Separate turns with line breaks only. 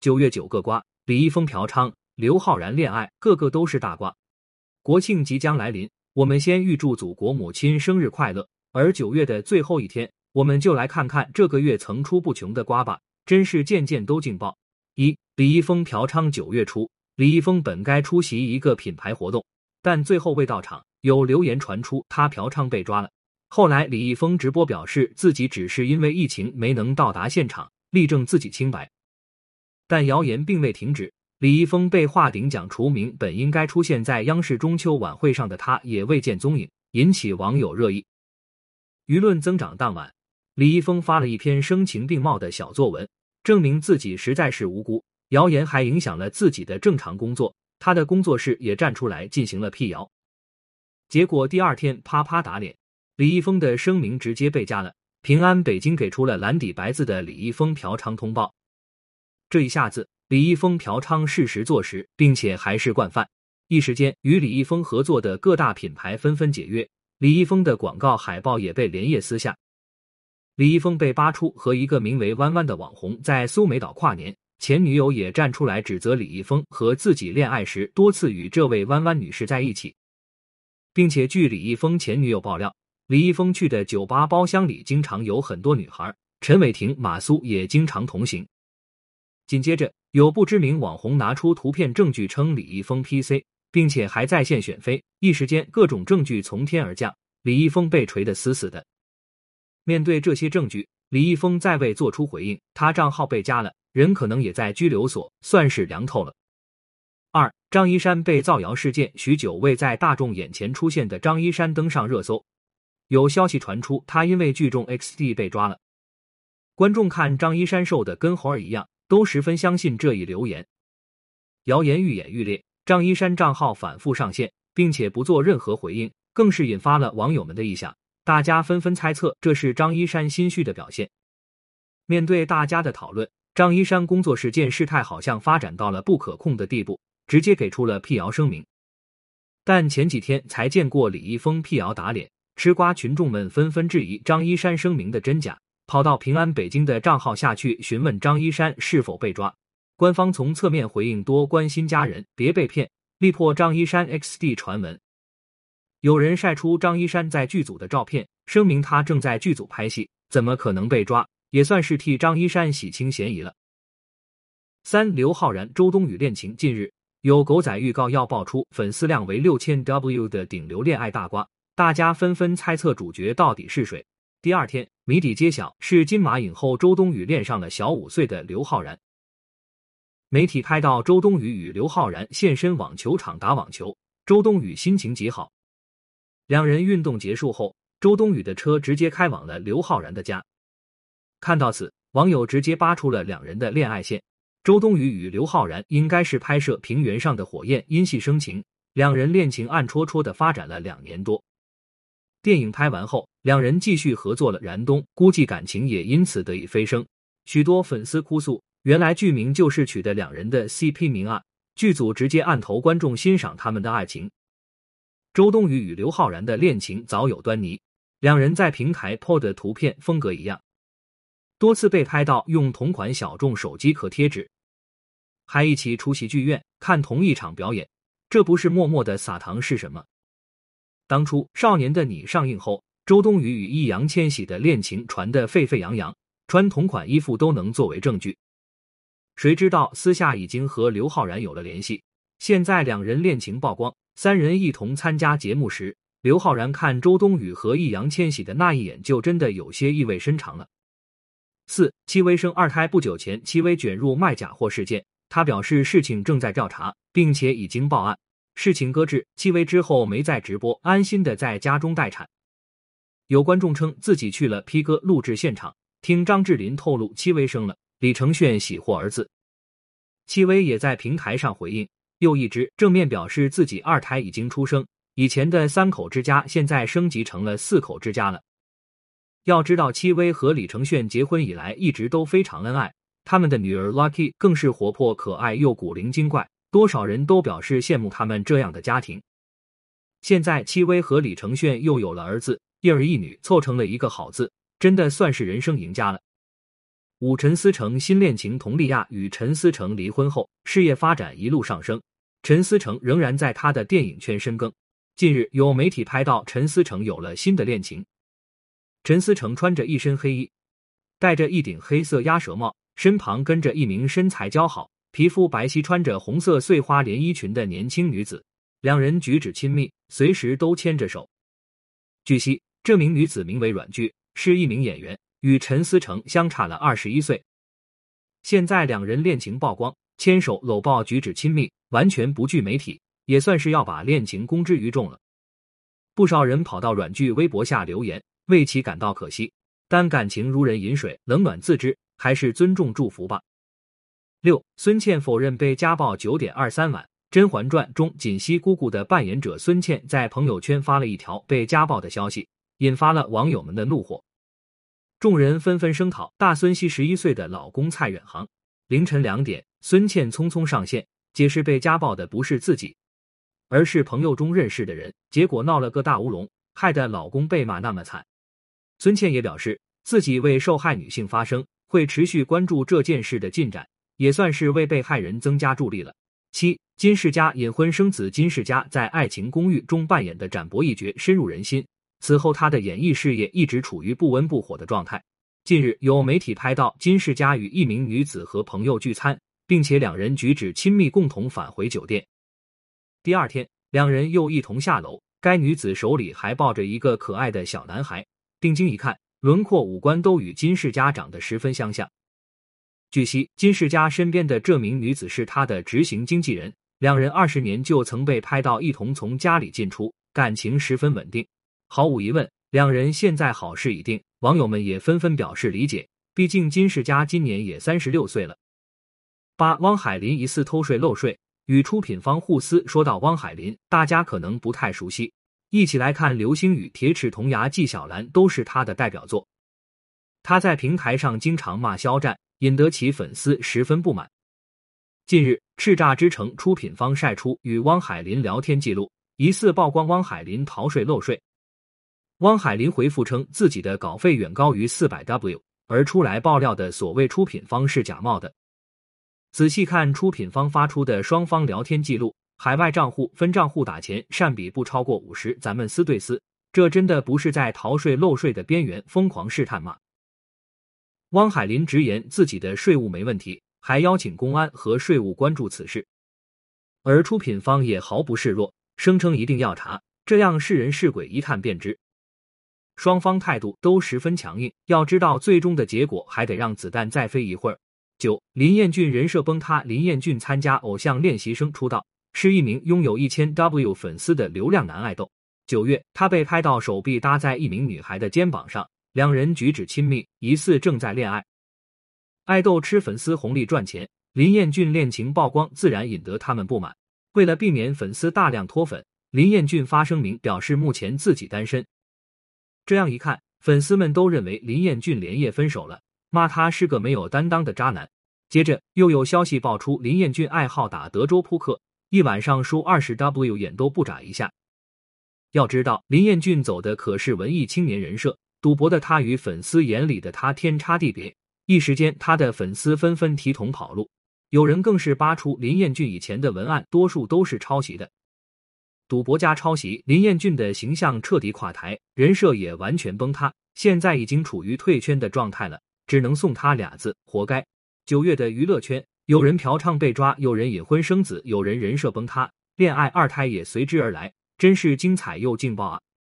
九月九个瓜，李易峰嫖娼，刘昊然恋爱，个个都是大瓜。国庆即将来临，我们先预祝祖国母亲生日快乐。而九月的最后一天，我们就来看看这个月层出不穷的瓜吧，真是件件都劲爆。一，李易峰嫖娼。九月初，李易峰本该出席一个品牌活动，但最后未到场。有流言传出他嫖娼被抓了。后来李易峰直播表示自己只是因为疫情没能到达现场，力证自己清白。但谣言并未停止，李易峰被话顶奖除名，本应该出现在央视中秋晚会上的他也未见踪影，引起网友热议。舆论增长当晚，李易峰发了一篇声情并茂的小作文，证明自己实在是无辜。谣言还影响了自己的正常工作，他的工作室也站出来进行了辟谣。结果第二天啪啪打脸，李易峰的声明直接被加了。平安北京给出了蓝底白字的李易峰嫖娼通报。这一下子，李易峰嫖娼事实坐实，并且还是惯犯。一时间，与李易峰合作的各大品牌纷纷解约，李易峰的广告海报也被连夜撕下。李易峰被扒出和一个名为弯弯的网红在苏梅岛跨年，前女友也站出来指责李易峰和自己恋爱时多次与这位弯弯女士在一起。并且，据李易峰前女友爆料，李易峰去的酒吧包厢里经常有很多女孩，陈伟霆、马苏也经常同行。紧接着，有不知名网红拿出图片证据称李易峰 PC，并且还在线选妃，一时间各种证据从天而降，李易峰被锤得死死的。面对这些证据，李易峰再未做出回应，他账号被加了，人可能也在拘留所，算是凉透了。二张一山被造谣事件，许久未在大众眼前出现的张一山登上热搜。有消息传出，他因为聚众 XD 被抓了。观众看张一山瘦的跟猴儿一样，都十分相信这一流言。谣言愈演愈烈，张一山账号反复上线，并且不做任何回应，更是引发了网友们的异想。大家纷纷猜测这是张一山心虚的表现。面对大家的讨论，张一山工作室见事态好像发展到了不可控的地步。直接给出了辟谣声明，但前几天才见过李易峰辟谣打脸，吃瓜群众们纷纷质疑张一山声明的真假，跑到平安北京的账号下去询问张一山是否被抓。官方从侧面回应多关心家人，别被骗，力破张一山 XD 传闻。有人晒出张一山在剧组的照片，声明他正在剧组拍戏，怎么可能被抓？也算是替张一山洗清嫌疑了。三刘昊然周冬雨恋情近日。有狗仔预告要爆出粉丝量为六千 W 的顶流恋爱大瓜，大家纷纷猜测主角到底是谁。第二天，谜底揭晓，是金马影后周冬雨恋上了小五岁的刘昊然。媒体拍到周冬雨与刘昊然现身网球场打网球，周冬雨心情极好。两人运动结束后，周冬雨的车直接开往了刘昊然的家。看到此，网友直接扒出了两人的恋爱线。周冬雨与刘昊然应该是拍摄《平原上的火焰》因戏生情，两人恋情暗戳戳的发展了两年多。电影拍完后，两人继续合作了《燃冬》，估计感情也因此得以飞升。许多粉丝哭诉，原来剧名就是取的两人的 CP 名啊！剧组直接按头观众欣赏他们的爱情。周冬雨与刘昊然的恋情早有端倪，两人在平台 PO 的图片风格一样，多次被拍到用同款小众手机壳贴纸。还一起出席剧院看同一场表演，这不是默默的撒糖是什么？当初《少年的你》上映后，周冬雨与易烊千玺的恋情传得沸沸扬扬，穿同款衣服都能作为证据。谁知道私下已经和刘昊然有了联系，现在两人恋情曝光，三人一同参加节目时，刘昊然看周冬雨和易烊千玺的那一眼，就真的有些意味深长了。四，戚薇生二胎不久前，戚薇卷入卖假货事件。他表示事情正在调查，并且已经报案，事情搁置。戚薇之后没再直播，安心的在家中待产。有观众称自己去了 P 哥录制现场，听张智霖透露戚薇生了，李承铉喜获儿子。戚薇也在平台上回应，又一直正面表示自己二胎已经出生，以前的三口之家现在升级成了四口之家了。要知道，戚薇和李承铉结婚以来一直都非常恩爱。他们的女儿 Lucky 更是活泼可爱又古灵精怪，多少人都表示羡慕他们这样的家庭。现在戚薇和李承铉又有了儿子，一儿一女，凑成了一个好字，真的算是人生赢家了。五陈思诚新恋情佟丽娅与陈思诚离婚后，事业发展一路上升。陈思诚仍然在他的电影圈深耕。近日有媒体拍到陈思诚有了新的恋情。陈思诚穿着一身黑衣，戴着一顶黑色鸭舌帽，身旁跟着一名身材姣好、皮肤白皙、穿着红色碎花连衣裙的年轻女子。两人举止亲密，随时都牵着手。据悉，这名女子名为阮剧，是一名演员。与陈思诚相差了二十一岁，现在两人恋情曝光，牵手搂抱，举止亲密，完全不惧媒体，也算是要把恋情公之于众了。不少人跑到阮剧微博下留言，为其感到可惜，但感情如人饮水，冷暖自知，还是尊重祝福吧。六，孙茜否认被家暴。九点二三晚，《甄嬛传》中锦汐姑姑的扮演者孙茜在朋友圈发了一条被家暴的消息，引发了网友们的怒火。众人纷纷声讨大孙熙十一岁的老公蔡远航。凌晨两点，孙茜匆匆上线解释，被家暴的不是自己，而是朋友中认识的人，结果闹了个大乌龙，害得老公被骂那么惨。孙茜也表示，自己为受害女性发声，会持续关注这件事的进展，也算是为被害人增加助力了。七，金世佳隐婚生子。金世佳在《爱情公寓》中扮演的展博一角深入人心。此后，他的演艺事业一直处于不温不火的状态。近日，有媒体拍到金世佳与一名女子和朋友聚餐，并且两人举止亲密，共同返回酒店。第二天，两人又一同下楼，该女子手里还抱着一个可爱的小男孩。定睛一看，轮廓、五官都与金世佳长得十分相像。据悉，金世佳身边的这名女子是他的执行经纪人，两人二十年就曾被拍到一同从家里进出，感情十分稳定。毫无疑问，两人现在好事已定，网友们也纷纷表示理解。毕竟金世佳今年也三十六岁了。八，汪海林疑似偷税漏税，与出品方互撕。说到汪海林，大家可能不太熟悉，一起来看《流星雨》《铁齿铜牙纪晓岚》都是他的代表作。他在平台上经常骂肖战，引得其粉丝十分不满。近日，《叱咤之城》出品方晒出与汪海林聊天记录，疑似曝光汪海林逃税漏税。汪海林回复称，自己的稿费远高于四百 W，而出来爆料的所谓出品方是假冒的。仔细看出品方发出的双方聊天记录，海外账户分账户打钱善比不超过五十，咱们撕对撕，这真的不是在逃税漏税的边缘疯狂试探吗？汪海林直言自己的税务没问题，还邀请公安和税务关注此事，而出品方也毫不示弱，声称一定要查，这样是人是鬼一探便知。双方态度都十分强硬，要知道最终的结果还得让子弹再飞一会儿。九，林彦俊人设崩塌。林彦俊参加偶像练习生出道，是一名拥有一千 W 粉丝的流量男爱豆。九月，他被拍到手臂搭在一名女孩的肩膀上，两人举止亲密，疑似正在恋爱。爱豆吃粉丝红利赚钱，林彦俊恋情曝光，自然引得他们不满。为了避免粉丝大量脱粉，林彦俊发声明表示目前自己单身。这样一看，粉丝们都认为林彦俊连夜分手了，骂他是个没有担当的渣男。接着又有消息爆出，林彦俊爱好打德州扑克，一晚上输二十 W，眼都不眨一下。要知道，林彦俊走的可是文艺青年人设，赌博的他与粉丝眼里的他天差地别，一时间他的粉丝纷纷提桶跑路，有人更是扒出林彦俊以前的文案，多数都是抄袭的。赌博加抄袭，林彦俊的形象彻底垮台，人设也完全崩塌，现在已经处于退圈的状态了，只能送他俩字：活该。九月的娱乐圈，有人嫖娼被抓，有人隐婚生子，有人人设崩塌，恋爱二胎也随之而来，真是精彩又劲爆啊！